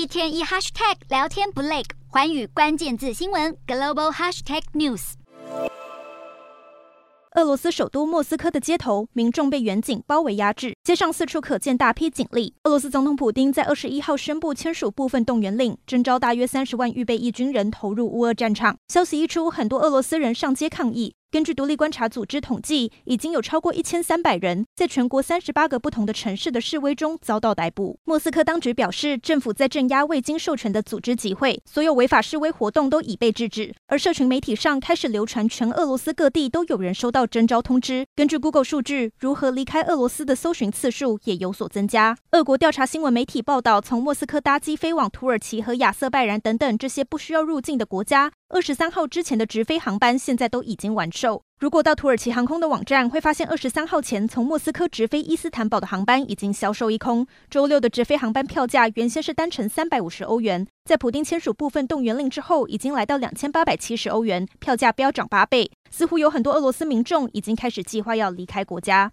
一天一 hashtag 聊天不累，寰宇关键字新闻 global hashtag news。俄罗斯首都莫斯科的街头，民众被远警包围压制，街上四处可见大批警力。俄罗斯总统普丁在二十一号宣布签署部分动员令，征召大约三十万预备役军人投入乌俄战场。消息一出，很多俄罗斯人上街抗议。根据独立观察组织统计，已经有超过一千三百人在全国三十八个不同的城市的示威中遭到逮捕。莫斯科当局表示，政府在镇压未经授权的组织集会，所有违法示威活动都已被制止。而社群媒体上开始流传全俄罗斯各地都有人收到征召通知。根据 Google 数据，如何离开俄罗斯的搜寻次数也有所增加。俄国调查新闻媒体报道，从莫斯科搭机飞往土耳其和亚塞拜然等等这些不需要入境的国家。二十三号之前的直飞航班现在都已经完售。如果到土耳其航空的网站，会发现二十三号前从莫斯科直飞伊斯坦堡的航班已经销售一空。周六的直飞航班票价原先是单程三百五十欧元，在普丁签署部分动员令之后，已经来到两千八百七十欧元，票价飙涨八倍。似乎有很多俄罗斯民众已经开始计划要离开国家。